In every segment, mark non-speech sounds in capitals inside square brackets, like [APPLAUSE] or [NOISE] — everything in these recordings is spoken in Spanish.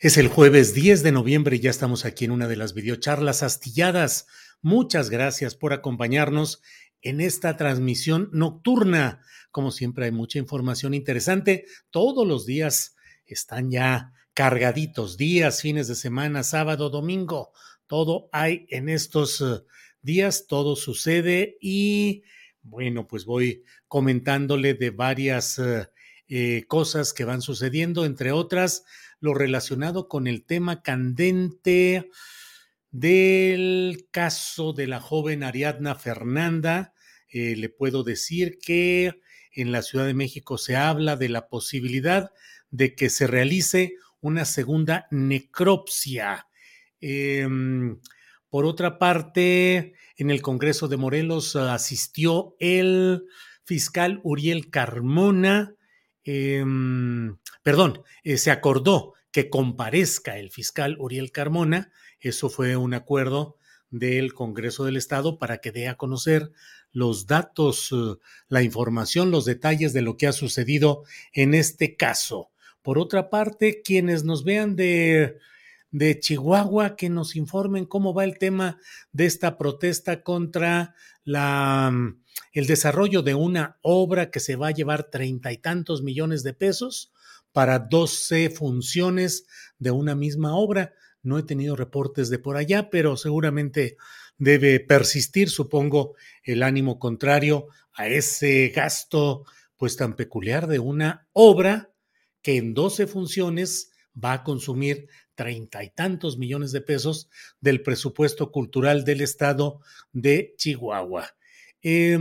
Es el jueves 10 de noviembre y ya estamos aquí en una de las videocharlas astilladas. Muchas gracias por acompañarnos en esta transmisión nocturna. Como siempre hay mucha información interesante. Todos los días están ya cargaditos. Días, fines de semana, sábado, domingo. Todo hay en estos eh, días, todo sucede y bueno, pues voy comentándole de varias eh, eh, cosas que van sucediendo, entre otras lo relacionado con el tema candente del caso de la joven Ariadna Fernanda. Eh, le puedo decir que en la Ciudad de México se habla de la posibilidad de que se realice una segunda necropsia. Em, por otra parte, en el Congreso de Morelos asistió el fiscal Uriel Carmona, em, perdón, eh, se acordó que comparezca el fiscal Uriel Carmona. Eso fue un acuerdo del Congreso del Estado para que dé a conocer los datos, eh, la información, los detalles de lo que ha sucedido en este caso. Por otra parte, quienes nos vean de, de Chihuahua, que nos informen cómo va el tema de esta protesta contra la, el desarrollo de una obra que se va a llevar treinta y tantos millones de pesos para 12 funciones de una misma obra. No he tenido reportes de por allá, pero seguramente debe persistir, supongo, el ánimo contrario a ese gasto pues tan peculiar de una obra que en 12 funciones va a consumir treinta y tantos millones de pesos del presupuesto cultural del estado de Chihuahua. Eh,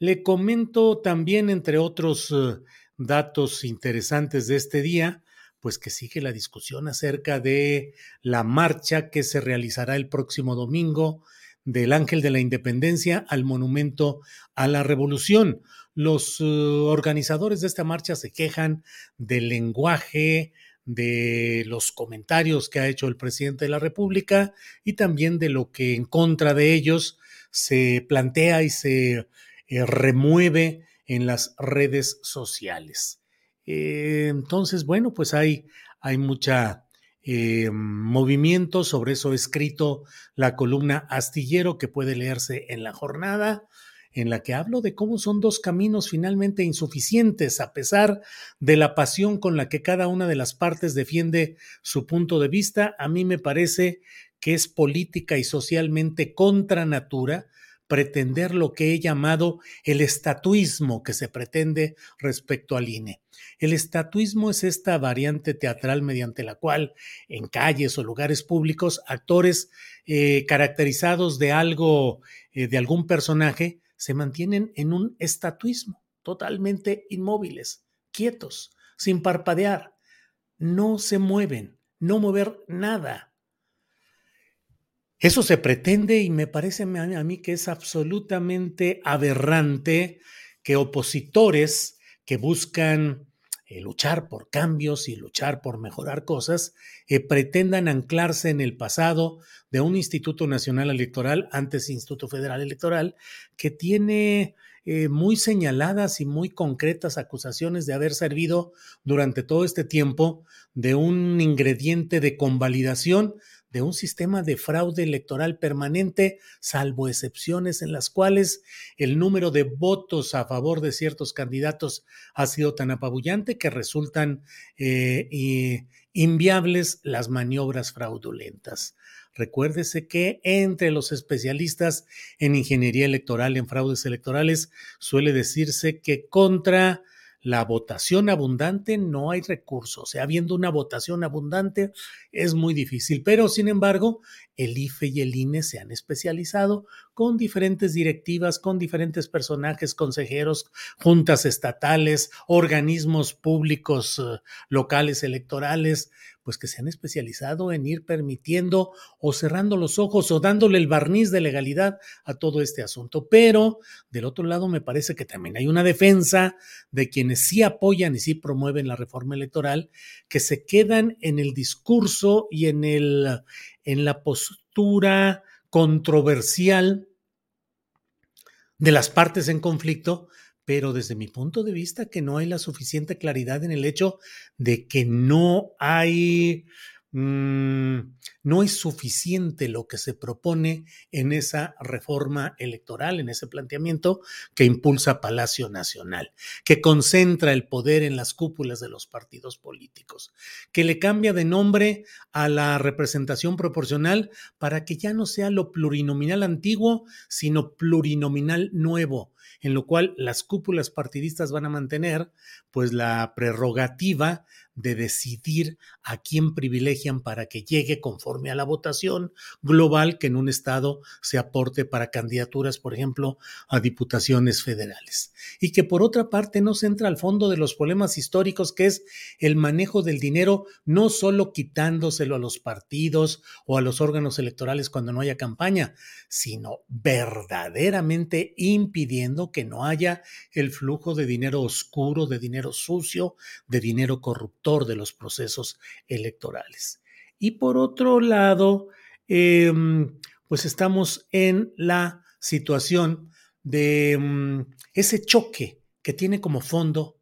le comento también, entre otros eh, datos interesantes de este día, pues que sigue la discusión acerca de la marcha que se realizará el próximo domingo del Ángel de la Independencia al Monumento a la Revolución. Los uh, organizadores de esta marcha se quejan del lenguaje, de los comentarios que ha hecho el presidente de la República y también de lo que en contra de ellos se plantea y se eh, remueve en las redes sociales. Eh, entonces, bueno, pues hay, hay mucha eh, movimiento, sobre eso he escrito la columna astillero que puede leerse en la jornada en la que hablo de cómo son dos caminos finalmente insuficientes, a pesar de la pasión con la que cada una de las partes defiende su punto de vista, a mí me parece que es política y socialmente contra natura pretender lo que he llamado el estatuismo que se pretende respecto al INE. El estatuismo es esta variante teatral mediante la cual en calles o lugares públicos actores eh, caracterizados de algo, eh, de algún personaje, se mantienen en un estatuismo, totalmente inmóviles, quietos, sin parpadear, no se mueven, no mover nada eso se pretende y me parece a mí que es absolutamente aberrante que opositores que buscan eh, luchar por cambios y luchar por mejorar cosas, eh, pretendan anclarse en el pasado de un Instituto Nacional Electoral, antes Instituto Federal Electoral, que tiene eh, muy señaladas y muy concretas acusaciones de haber servido durante todo este tiempo de un ingrediente de convalidación de un sistema de fraude electoral permanente, salvo excepciones en las cuales el número de votos a favor de ciertos candidatos ha sido tan apabullante que resultan eh, inviables las maniobras fraudulentas. Recuérdese que entre los especialistas en ingeniería electoral, en fraudes electorales, suele decirse que contra la votación abundante no hay recursos. O sea, habiendo una votación abundante es muy difícil. Pero, sin embargo, el IFE y el INE se han especializado con diferentes directivas, con diferentes personajes, consejeros, juntas estatales, organismos públicos eh, locales electorales, pues que se han especializado en ir permitiendo o cerrando los ojos o dándole el barniz de legalidad a todo este asunto. Pero del otro lado me parece que también hay una defensa de quienes sí apoyan y sí promueven la reforma electoral, que se quedan en el discurso y en, el, en la postura controversial de las partes en conflicto, pero desde mi punto de vista que no hay la suficiente claridad en el hecho de que no hay, mm, no es suficiente lo que se propone en esa reforma electoral, en ese planteamiento que impulsa Palacio Nacional, que concentra el poder en las cúpulas de los partidos políticos, que le cambia de nombre a la representación proporcional para que ya no sea lo plurinominal antiguo, sino plurinominal nuevo en lo cual las cúpulas partidistas van a mantener pues la prerrogativa de decidir a quién privilegian para que llegue conforme a la votación global que en un estado se aporte para candidaturas, por ejemplo, a diputaciones federales. Y que por otra parte no se entra al fondo de los problemas históricos que es el manejo del dinero, no solo quitándoselo a los partidos o a los órganos electorales cuando no haya campaña, sino verdaderamente impidiendo que no haya el flujo de dinero oscuro, de dinero sucio, de dinero corrupto de los procesos electorales. Y por otro lado, em, pues estamos en la situación de mm, ese choque que tiene como fondo,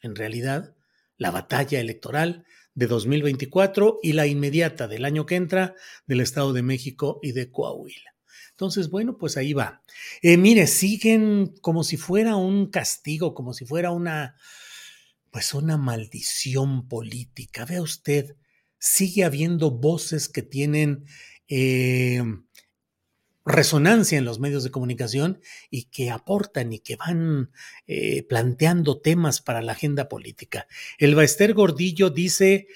en realidad, la batalla electoral de 2024 y la inmediata del año que entra del Estado de México y de Coahuila. Entonces, bueno, pues ahí va. Eh, mire, siguen como si fuera un castigo, como si fuera una, pues una maldición política. Vea usted, sigue habiendo voces que tienen eh, resonancia en los medios de comunicación y que aportan y que van eh, planteando temas para la agenda política. El Baester Gordillo dice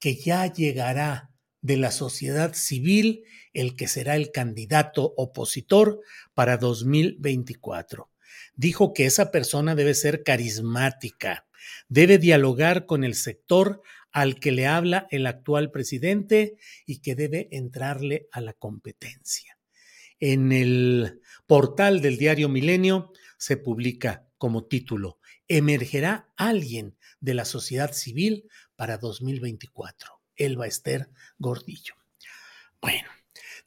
que ya llegará de la sociedad civil el que será el candidato opositor para 2024. Dijo que esa persona debe ser carismática, Debe dialogar con el sector al que le habla el actual presidente y que debe entrarle a la competencia. En el portal del diario Milenio se publica como título, Emergerá alguien de la sociedad civil para 2024. Elba Esther Gordillo. Bueno,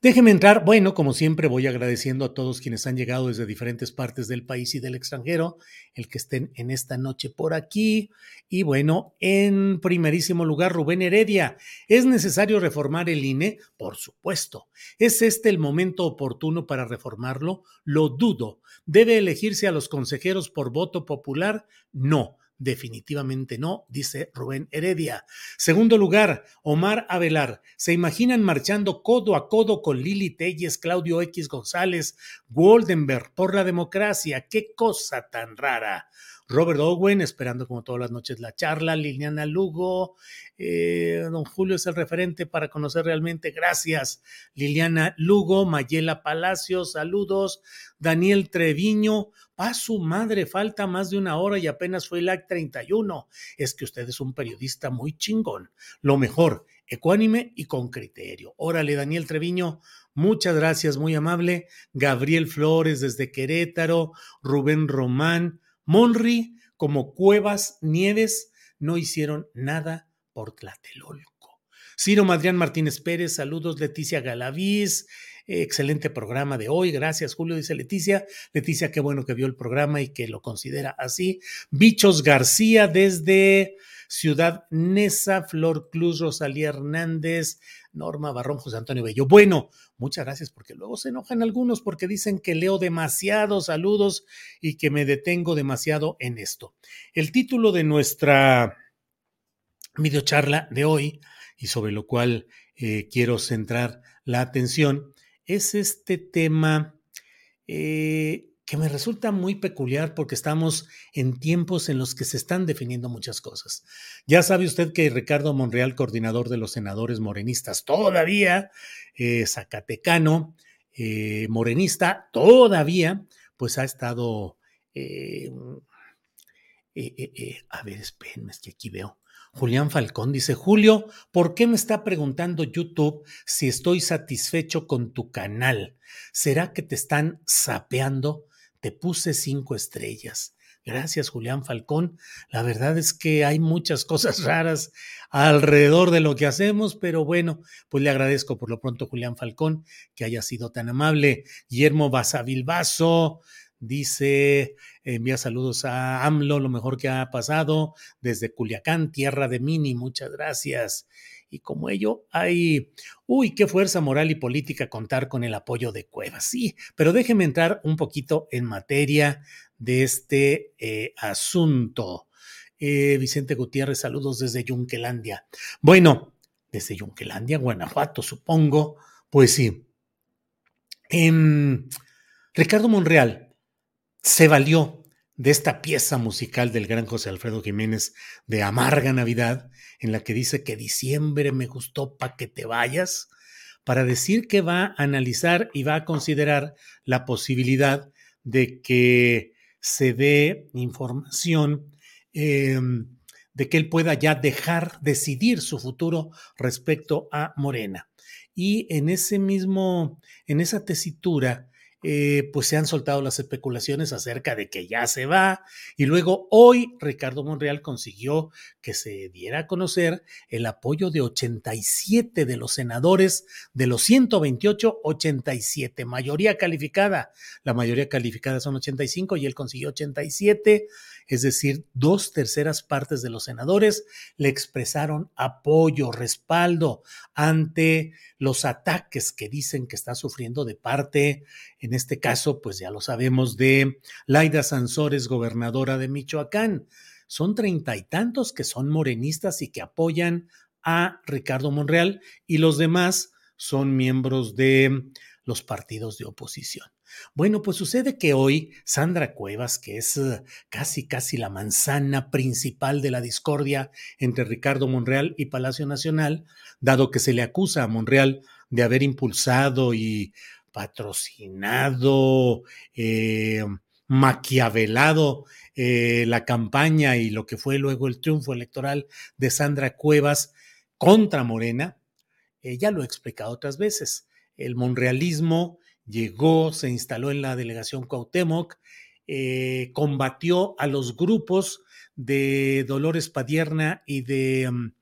Déjeme entrar. Bueno, como siempre, voy agradeciendo a todos quienes han llegado desde diferentes partes del país y del extranjero, el que estén en esta noche por aquí. Y bueno, en primerísimo lugar, Rubén Heredia. ¿Es necesario reformar el INE? Por supuesto. ¿Es este el momento oportuno para reformarlo? Lo dudo. ¿Debe elegirse a los consejeros por voto popular? No. Definitivamente no, dice Rubén Heredia. Segundo lugar, Omar Avelar. ¿Se imaginan marchando codo a codo con Lili Telles, Claudio X González, Goldenberg por la democracia? ¡Qué cosa tan rara! Robert Owen, esperando como todas las noches la charla, Liliana Lugo, eh, don Julio es el referente para conocer realmente, gracias, Liliana Lugo, Mayela Palacios, saludos, Daniel Treviño, pa su madre, falta más de una hora y apenas fue el act 31, es que usted es un periodista muy chingón, lo mejor, ecuánime y con criterio. Órale, Daniel Treviño, muchas gracias, muy amable, Gabriel Flores desde Querétaro, Rubén Román, Monri como Cuevas Nieves no hicieron nada por Tlatelolco. Ciro Madrián Martínez Pérez, saludos Leticia Galaviz, excelente programa de hoy, gracias Julio, dice Leticia. Leticia, qué bueno que vio el programa y que lo considera así. Bichos García desde Ciudad Nesa, Flor Cruz, Rosalía Hernández, Norma Barrón, José Antonio Bello. Bueno, muchas gracias porque luego se enojan algunos porque dicen que leo demasiados saludos y que me detengo demasiado en esto. El título de nuestra videocharla de hoy y sobre lo cual eh, quiero centrar la atención es este tema eh, que me resulta muy peculiar porque estamos en tiempos en los que se están definiendo muchas cosas. Ya sabe usted que Ricardo Monreal, coordinador de los senadores morenistas, todavía, eh, zacatecano, eh, morenista, todavía, pues ha estado... Eh, a ver, espérenme, es que aquí veo. Julián Falcón dice, Julio, ¿por qué me está preguntando YouTube si estoy satisfecho con tu canal? ¿Será que te están sapeando? Te puse cinco estrellas. Gracias, Julián Falcón. La verdad es que hay muchas cosas [LAUGHS] raras alrededor de lo que hacemos, pero bueno, pues le agradezco por lo pronto, Julián Falcón, que haya sido tan amable. Guillermo Basavilbaso dice, envía saludos a AMLO, lo mejor que ha pasado desde Culiacán, tierra de Mini, muchas gracias y como ello hay, uy, qué fuerza moral y política contar con el apoyo de Cuevas. Sí, pero déjeme entrar un poquito en materia de este eh, asunto. Eh, Vicente Gutiérrez, saludos desde Yunquelandia. Bueno, desde Yunquelandia, Guanajuato, supongo. Pues sí. Em, Ricardo Monreal se valió de esta pieza musical del gran José Alfredo Jiménez de Amarga Navidad, en la que dice que diciembre me gustó para que te vayas, para decir que va a analizar y va a considerar la posibilidad de que se dé información em, de que él pueda ya dejar decidir su futuro respecto a Morena. Y en ese mismo, en esa tesitura, eh, pues se han soltado las especulaciones acerca de que ya se va. Y luego hoy Ricardo Monreal consiguió que se diera a conocer el apoyo de 87 de los senadores de los 128, 87, mayoría calificada. La mayoría calificada son 85 y él consiguió 87 es decir, dos terceras partes de los senadores le expresaron apoyo, respaldo ante los ataques que dicen que está sufriendo de parte, en este caso, pues ya lo sabemos, de Laida Sansores, gobernadora de Michoacán. Son treinta y tantos que son morenistas y que apoyan a Ricardo Monreal y los demás son miembros de los partidos de oposición. Bueno, pues sucede que hoy Sandra Cuevas, que es eh, casi casi la manzana principal de la discordia entre Ricardo Monreal y Palacio Nacional, dado que se le acusa a Monreal de haber impulsado y patrocinado, eh, maquiavelado eh, la campaña y lo que fue luego el triunfo electoral de Sandra Cuevas contra Morena, ya lo he explicado otras veces. El monrealismo llegó, se instaló en la delegación Cuauhtémoc, eh, combatió a los grupos de Dolores Padierna y de mm,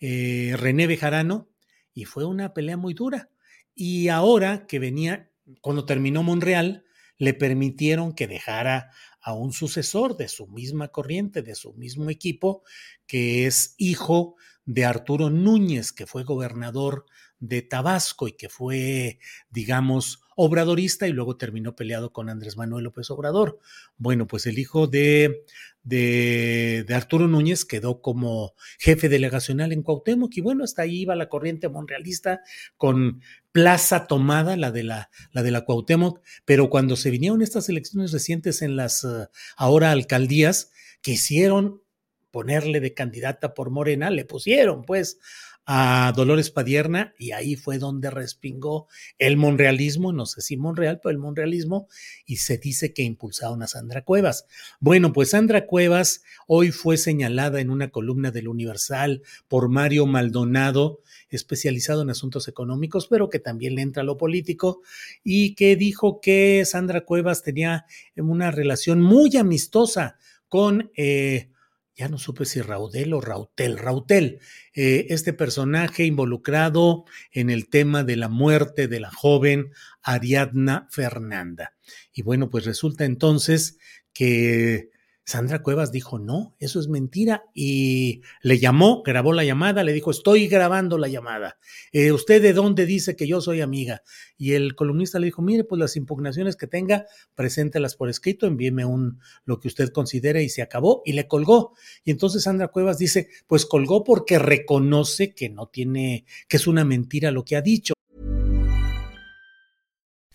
eh, René Bejarano y fue una pelea muy dura. Y ahora que venía, cuando terminó Monreal, le permitieron que dejara a un sucesor de su misma corriente, de su mismo equipo, que es hijo de Arturo Núñez, que fue gobernador de Tabasco y que fue, digamos, obradorista y luego terminó peleado con Andrés Manuel López Obrador. Bueno, pues el hijo de, de, Arturo Núñez quedó como jefe delegacional en Cuauhtémoc y bueno, hasta ahí iba la corriente monrealista con plaza tomada, la de la, la de la Cuauhtémoc, pero cuando se vinieron estas elecciones recientes en las uh, ahora alcaldías, quisieron ponerle de candidata por Morena, le pusieron pues a Dolores Padierna y ahí fue donde respingó el monrealismo, no sé si Monreal, pero el monrealismo y se dice que impulsaron a Sandra Cuevas. Bueno, pues Sandra Cuevas hoy fue señalada en una columna del Universal por Mario Maldonado, especializado en asuntos económicos, pero que también le entra a lo político, y que dijo que Sandra Cuevas tenía una relación muy amistosa con eh, ya no supe si Raudel o Rautel, Rautel, eh, este personaje involucrado en el tema de la muerte de la joven Ariadna Fernanda. Y bueno, pues resulta entonces que Sandra Cuevas dijo, no, eso es mentira. Y le llamó, grabó la llamada, le dijo, estoy grabando la llamada. Eh, ¿Usted de dónde dice que yo soy amiga? Y el columnista le dijo, mire, pues las impugnaciones que tenga, preséntelas por escrito, envíeme un, lo que usted considere y se acabó. Y le colgó. Y entonces Sandra Cuevas dice, pues colgó porque reconoce que no tiene, que es una mentira lo que ha dicho.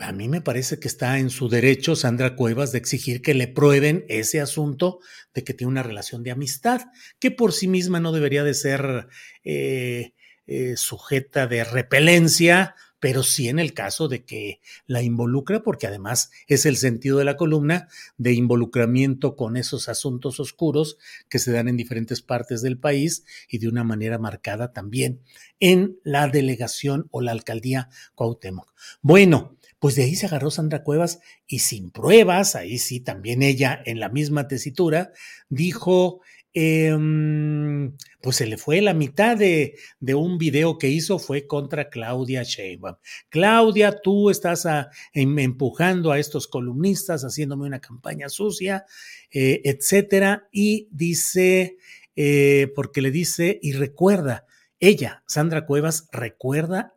A mí me parece que está en su derecho Sandra Cuevas de exigir que le prueben ese asunto de que tiene una relación de amistad, que por sí misma no debería de ser eh, eh, sujeta de repelencia, pero sí en el caso de que la involucra, porque además es el sentido de la columna de involucramiento con esos asuntos oscuros que se dan en diferentes partes del país y de una manera marcada también en la delegación o la alcaldía Cuauhtémoc. Bueno, pues de ahí se agarró Sandra Cuevas y sin pruebas, ahí sí también ella en la misma tesitura, dijo, em, pues se le fue la mitad de, de, un video que hizo fue contra Claudia Sheinbaum. Claudia, tú estás a, em, empujando a estos columnistas, haciéndome una campaña sucia, eh, etcétera, y dice, eh, porque le dice, y recuerda, ella, Sandra Cuevas, recuerda,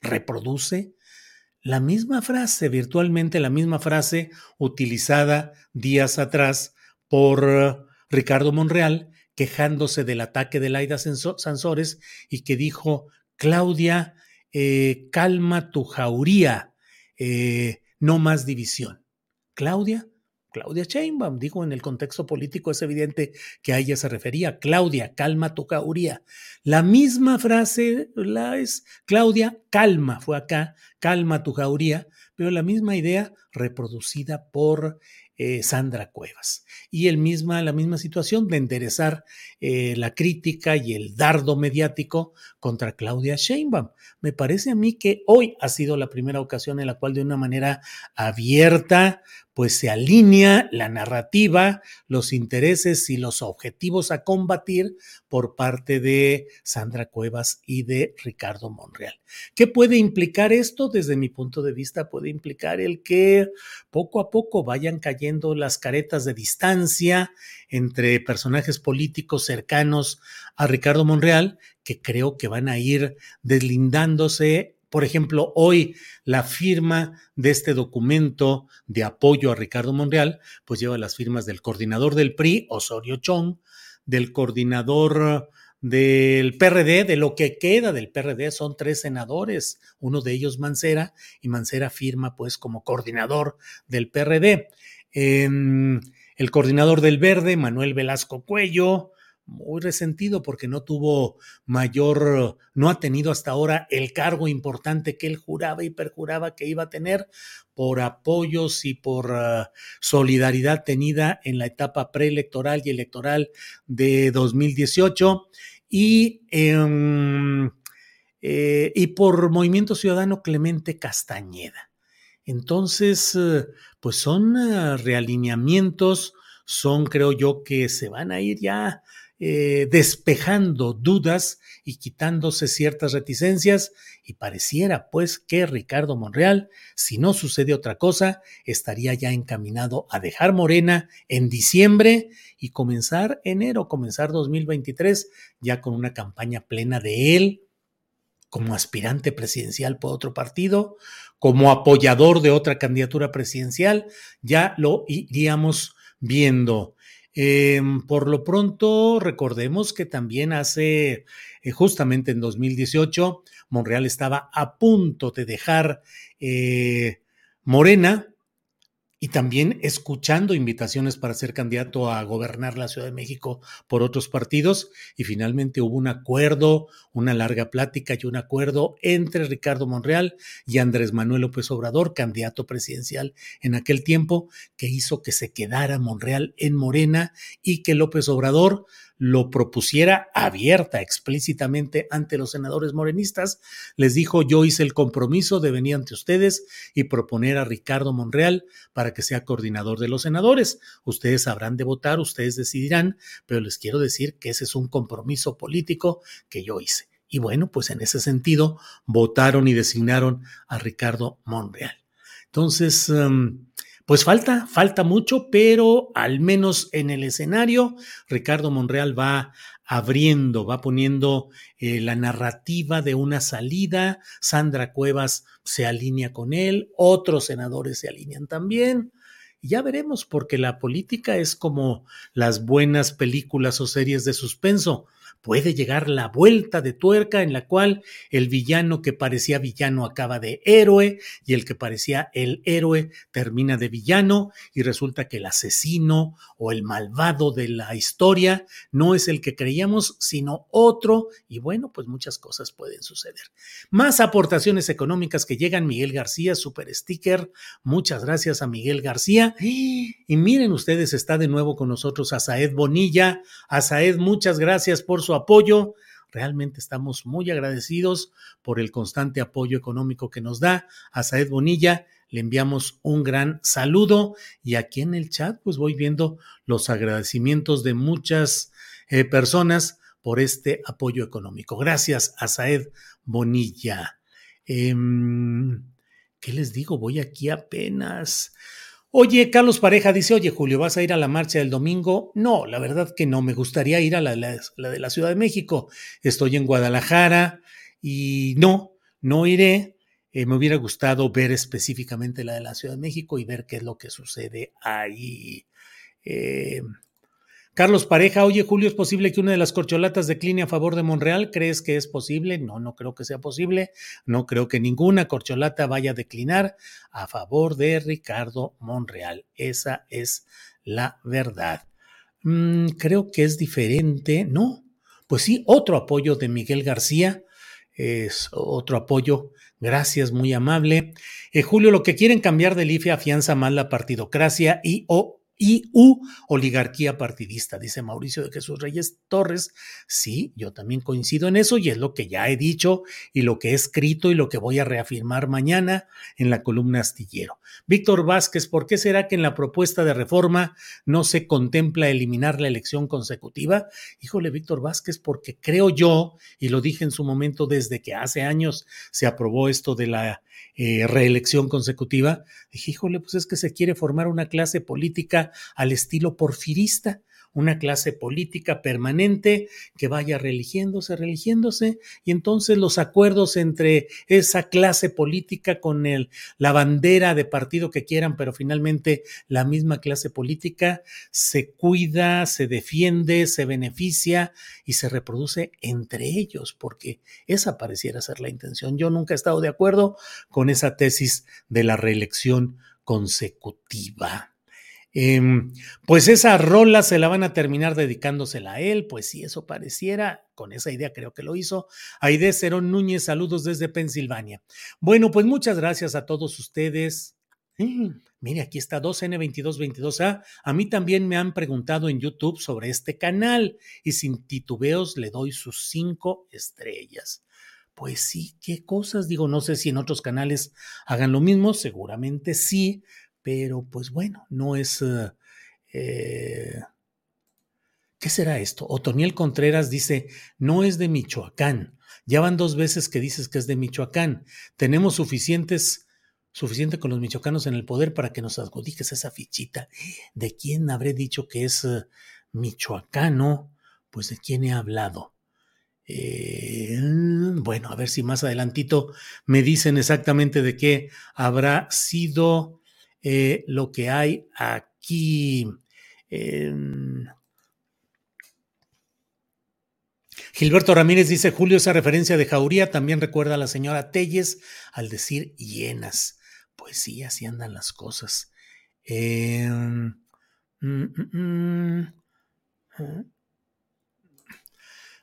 reproduce la misma frase, virtualmente la misma frase utilizada días atrás por Ricardo Monreal, quejándose del ataque de Laida Sansores y que dijo, Claudia, eh, calma tu jauría, eh, no más división. Claudia, Claudia Sheinbaum, dijo en el contexto político es evidente que a ella se refería. Claudia, calma tu cauría. La misma frase la es Claudia, calma, fue acá, calma tu jauría, pero la misma idea reproducida por eh, Sandra Cuevas. Y el misma, la misma situación de enderezar eh, la crítica y el dardo mediático contra Claudia Sheinbaum. Me parece a mí que hoy ha sido la primera ocasión en la cual de una manera abierta, pues se alinea la narrativa, los intereses y los objetivos a combatir por parte de Sandra Cuevas y de Ricardo Monreal. ¿Qué puede implicar esto? Desde mi punto de vista puede implicar el que poco a poco vayan cayendo las caretas de distancia entre personajes políticos cercanos a Ricardo Monreal, que creo que van a ir deslindándose por ejemplo, hoy la firma de este documento de apoyo a Ricardo Monreal, pues lleva las firmas del coordinador del PRI, Osorio Chong, del coordinador del PRD, de lo que queda del PRD, son tres senadores, uno de ellos Mancera, y Mancera firma pues como coordinador del PRD. el coordinador del Verde, Manuel Velasco Cuello, muy resentido porque no tuvo mayor, no ha tenido hasta ahora el cargo importante que él juraba y perjuraba que iba a tener por apoyos y por uh, solidaridad tenida en la etapa preelectoral y electoral de 2018 y, eh, eh, y por Movimiento Ciudadano Clemente Castañeda. Entonces, uh, pues son uh, realineamientos, son creo yo que se van a ir ya eh, despejando dudas y quitándose ciertas reticencias y pareciera pues que Ricardo Monreal, si no sucede otra cosa, estaría ya encaminado a dejar Morena en diciembre y comenzar enero, comenzar 2023 ya con una campaña plena de él como aspirante presidencial por otro partido, como apoyador de otra candidatura presidencial, ya lo iríamos viendo. Em, por lo pronto, recordemos que también hace, eh, justamente en 2018, Monreal estaba a punto de dejar eh, Morena y también escuchando invitaciones para ser candidato a gobernar la Ciudad de México por otros partidos. Y finalmente hubo un acuerdo, una larga plática y un acuerdo entre Ricardo Monreal y Andrés Manuel López Obrador, candidato presidencial en aquel tiempo, que hizo que se quedara Monreal en Morena y que López Obrador lo propusiera abierta, explícitamente ante los senadores morenistas, les dijo yo hice el compromiso de venir ante ustedes y proponer a Ricardo Monreal para que sea coordinador de los senadores. Ustedes habrán de votar, ustedes decidirán, pero les quiero decir que ese es un compromiso político que yo hice. Y bueno, pues en ese sentido votaron y designaron a Ricardo Monreal. Entonces, em, pues falta, falta mucho, pero al menos en el escenario, Ricardo Monreal va abriendo, va poniendo eh, la narrativa de una salida, Sandra Cuevas se alinea con él, otros senadores se alinean también. Ya veremos, porque la política es como las buenas películas o series de suspenso puede llegar la vuelta de tuerca en la cual el villano que parecía villano acaba de héroe y el que parecía el héroe termina de villano y resulta que el asesino o el malvado de la historia no es el que creíamos, sino otro y bueno, pues muchas cosas pueden suceder. Más aportaciones económicas que llegan Miguel García, super sticker. Muchas gracias a Miguel García. Y miren ustedes, está de nuevo con nosotros Asaed Bonilla. Asaed, muchas gracias por su apoyo. Realmente estamos muy agradecidos por el constante apoyo económico que nos da. A Saed Bonilla le enviamos un gran saludo y aquí en el chat pues voy viendo los agradecimientos de muchas eh, personas por este apoyo económico. Gracias a Saed Bonilla. Em, ¿Qué les digo? Voy aquí apenas. Oye, Carlos Pareja dice, oye Julio, ¿vas a ir a la marcha del domingo? No, la verdad que no, me gustaría ir a la, de la Ciudad de México. Estoy en Guadalajara y no, no iré. Eh, me hubiera gustado ver específicamente la de la Ciudad de México y ver qué es lo que sucede ahí. Eh, Carlos Pareja, oye Julio, ¿es posible que una de las corcholatas decline a favor de Monreal? ¿Crees que es posible? No, no creo que sea posible. No creo que ninguna corcholata vaya a declinar a favor de Ricardo Monreal. Esa es la verdad. Mm, creo que es diferente. No, pues sí, otro apoyo de Miguel García. Es otro apoyo. Gracias, muy amable. Eh, Julio, lo que quieren cambiar del IFE afianza más la partidocracia y o y u oligarquía partidista, dice Mauricio de Jesús Reyes Torres. Sí, yo también coincido en eso y es lo que ya he dicho y lo que he escrito y lo que voy a reafirmar mañana en la columna astillero. Víctor Vázquez, ¿por qué será que en la propuesta de reforma no se contempla eliminar la elección consecutiva? Híjole, Víctor Vázquez, porque creo yo, y lo dije en su momento desde que hace años se aprobó esto de la eh, reelección consecutiva, dije, híjole, pues es que se quiere formar una clase política al estilo porfirista una clase política permanente que vaya religiéndose, religiéndose, y entonces los acuerdos entre esa clase política con la bandera de partido que quieran, pero finalmente la misma clase política se cuida, se defiende, se beneficia y se reproduce entre ellos, porque esa pareciera ser la intención. Yo nunca he estado de acuerdo con esa tesis de la reelección consecutiva. Em, pues esa rola se la van a terminar dedicándosela a él, pues si eso pareciera, con esa idea creo que lo hizo. Aide Cerón Núñez, saludos desde Pensilvania. Bueno, pues muchas gracias a todos ustedes. Mm, mire, aquí está 2N2222A. A mí también me han preguntado en YouTube sobre este canal y sin titubeos le doy sus cinco estrellas. Pues sí, qué cosas. Digo, no sé si en otros canales hagan lo mismo, seguramente sí, pero pues bueno, no es... Eh, eh, ¿Qué será esto? Otoniel Contreras dice, no es de Michoacán. Ya van dos veces que dices que es de Michoacán. Tenemos suficientes, suficiente con los michoacanos en el poder para que nos adjudiques esa fichita. ¿De quién habré dicho que es uh, michoacano? Pues de quién he hablado. Eh, bueno, a ver si más adelantito me dicen exactamente de qué habrá sido eh, lo que hay aquí. Eh, Gilberto Ramírez dice, Julio, esa referencia de Jauría también recuerda a la señora Telles al decir hienas. Pues sí, así andan las cosas. ¿eh?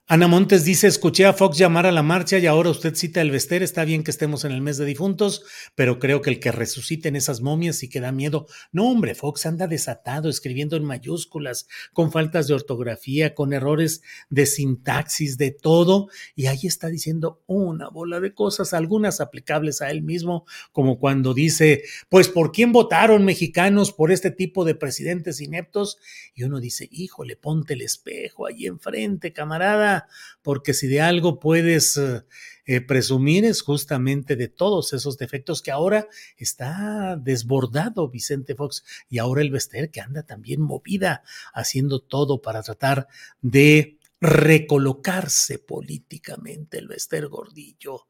Ana Montes dice, escuché a Fox llamar a la marcha y ahora usted cita el Vester. Está bien que estemos en el mes de difuntos, pero creo que el que resuciten esas momias sí que da miedo. No, hombre, Fox anda desatado, escribiendo en mayúsculas, con faltas de ortografía, con errores de sintaxis, de todo. Y ahí está diciendo una bola de cosas, algunas aplicables a él mismo, como cuando dice, pues, ¿por quién votaron mexicanos por este tipo de presidentes ineptos? Y uno dice, híjole, ponte el espejo ahí enfrente, camarada porque si de algo puedes eh, eh, presumir es justamente de todos esos defectos que ahora está desbordado Vicente Fox y ahora el Vester que anda también movida haciendo todo para tratar de recolocarse políticamente el Vester Gordillo.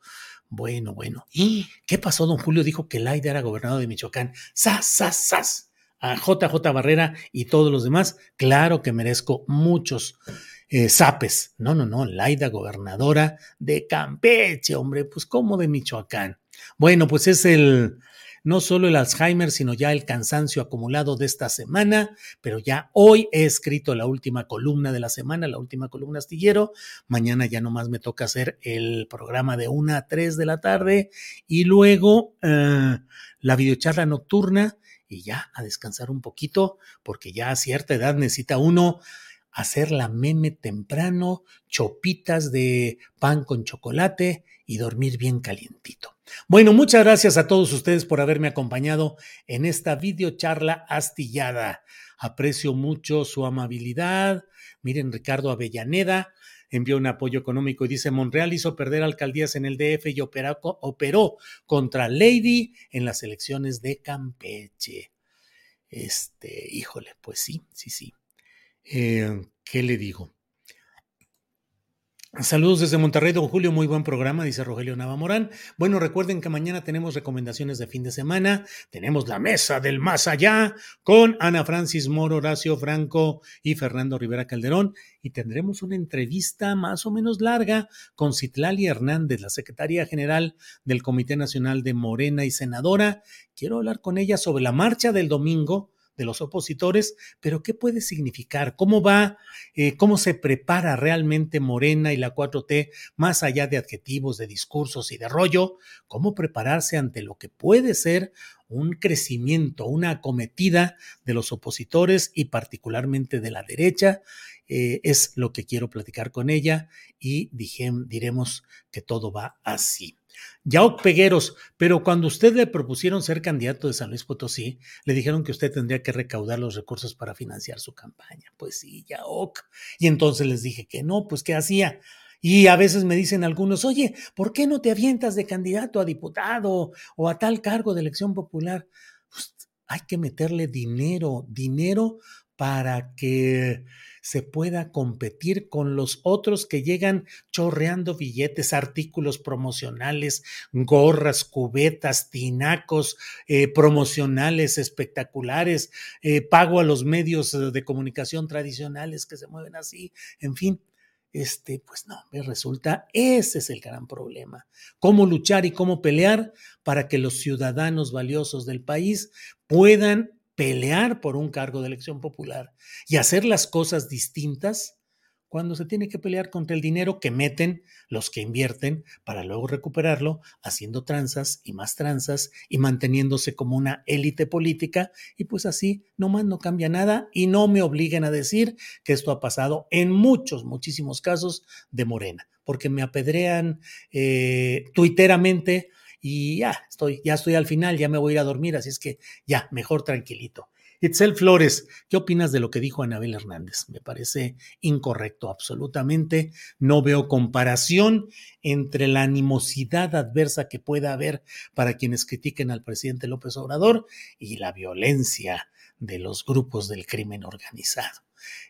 Bueno, bueno. ¿Y qué pasó? Don Julio dijo que Laida era gobernador de Michoacán. ¡Sas, sas, sas! A JJ Barrera y todos los demás, claro que merezco muchos eh, Zapes. No, no, no, Laida, gobernadora de Campeche, hombre, pues como de Michoacán. Bueno, pues es el, no solo el Alzheimer, sino ya el cansancio acumulado de esta semana, pero ya hoy he escrito la última columna de la semana, la última columna astillero. Mañana ya nomás me toca hacer el programa de una a tres de la tarde y luego eh, la videocharla nocturna y ya a descansar un poquito, porque ya a cierta edad necesita uno hacer la meme temprano, chopitas de pan con chocolate y dormir bien calientito. Bueno, muchas gracias a todos ustedes por haberme acompañado en esta videocharla astillada. Aprecio mucho su amabilidad. Miren, Ricardo Avellaneda envió un apoyo económico y dice, Monreal hizo perder alcaldías en el DF y operó contra Lady en las elecciones de Campeche. Este, híjole, pues sí, sí, sí. Eh, ¿Qué le digo? Saludos desde Monterrey, don Julio, muy buen programa, dice Rogelio Navamorán. Bueno, recuerden que mañana tenemos recomendaciones de fin de semana, tenemos la mesa del más allá con Ana Francis Moro, Horacio Franco y Fernando Rivera Calderón y tendremos una entrevista más o menos larga con Citlali Hernández, la secretaria general del Comité Nacional de Morena y senadora. Quiero hablar con ella sobre la marcha del domingo de los opositores, pero ¿qué puede significar? ¿Cómo va, eh, cómo se prepara realmente Morena y la 4T, más allá de adjetivos, de discursos y de rollo? ¿Cómo prepararse ante lo que puede ser un crecimiento, una acometida de los opositores y particularmente de la derecha? Eh, es lo que quiero platicar con ella y dije, diremos que todo va así. Yaok Pegueros, pero cuando usted le propusieron ser candidato de San Luis Potosí, le dijeron que usted tendría que recaudar los recursos para financiar su campaña. Pues sí, Yaok. Y entonces les dije que no, pues ¿qué hacía? Y a veces me dicen algunos, oye, ¿por qué no te avientas de candidato a diputado o a tal cargo de elección popular? Pues hay que meterle dinero, dinero para que se pueda competir con los otros que llegan chorreando billetes, artículos promocionales, gorras, cubetas, tinacos eh, promocionales espectaculares, eh, pago a los medios de comunicación tradicionales que se mueven así, en fin. Este, pues no, me resulta, ese es el gran problema. Cómo luchar y cómo pelear para que los ciudadanos valiosos del país puedan pelear por un cargo de elección popular y hacer las cosas distintas cuando se tiene que pelear contra el dinero que meten los que invierten para luego recuperarlo haciendo tranzas y más tranzas y manteniéndose como una élite política y pues así nomás no cambia nada y no me obliguen a decir que esto ha pasado en muchos, muchísimos casos de Morena, porque me apedrean eh, tuiteramente y ya estoy, ya estoy al final, ya me voy a ir a dormir, así es que ya, mejor tranquilito. Itzel Flores, ¿qué opinas de lo que dijo Anabel Hernández? Me parece incorrecto, absolutamente. No veo comparación entre la animosidad adversa que pueda haber para quienes critiquen al presidente López Obrador y la violencia de los grupos del crimen organizado.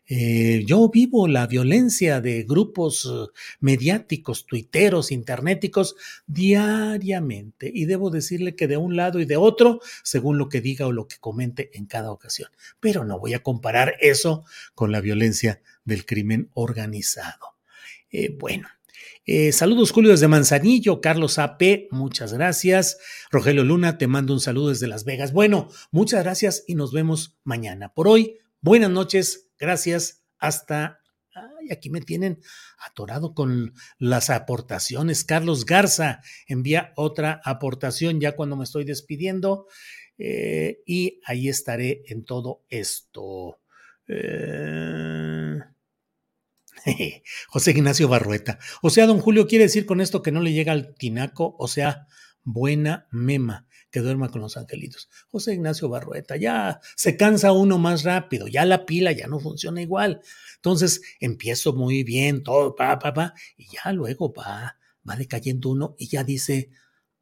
Eh, yo vivo la violencia de grupos eh, mediáticos, tuiteros, internéticos diariamente y debo decirle que de un lado y de otro, según lo que diga o lo que comente en cada ocasión. Pero no voy a comparar eso con la violencia del crimen organizado. Eh, bueno, saludos Julio desde Manzanillo, Carlos AP, muchas gracias. Rogelio Luna, te mando un saludo desde Las Vegas. Bueno, muchas gracias y nos vemos mañana. Por hoy, buenas noches, Gracias. Hasta... Ay, aquí me tienen atorado con las aportaciones. Carlos Garza envía otra aportación ya cuando me estoy despidiendo. Eh, y ahí estaré en todo esto. Eh, [LAUGHS] José Ignacio Barrueta. O sea, don Julio quiere decir con esto que no le llega al tinaco, o sea, buena mema que duerma con los angelitos. José Ignacio Barrueta, ya se cansa uno más rápido, ya la pila ya no funciona igual. Entonces empiezo muy bien, todo, pa, pa, pa, y ya luego va, va decayendo uno y ya dice,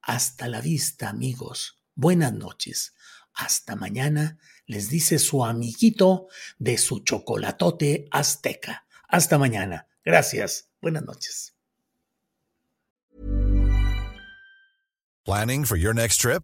hasta la vista, amigos, buenas noches, hasta mañana, les dice su amiguito de su chocolatote azteca. Hasta mañana. Gracias. Buenas noches. Planning for your next trip?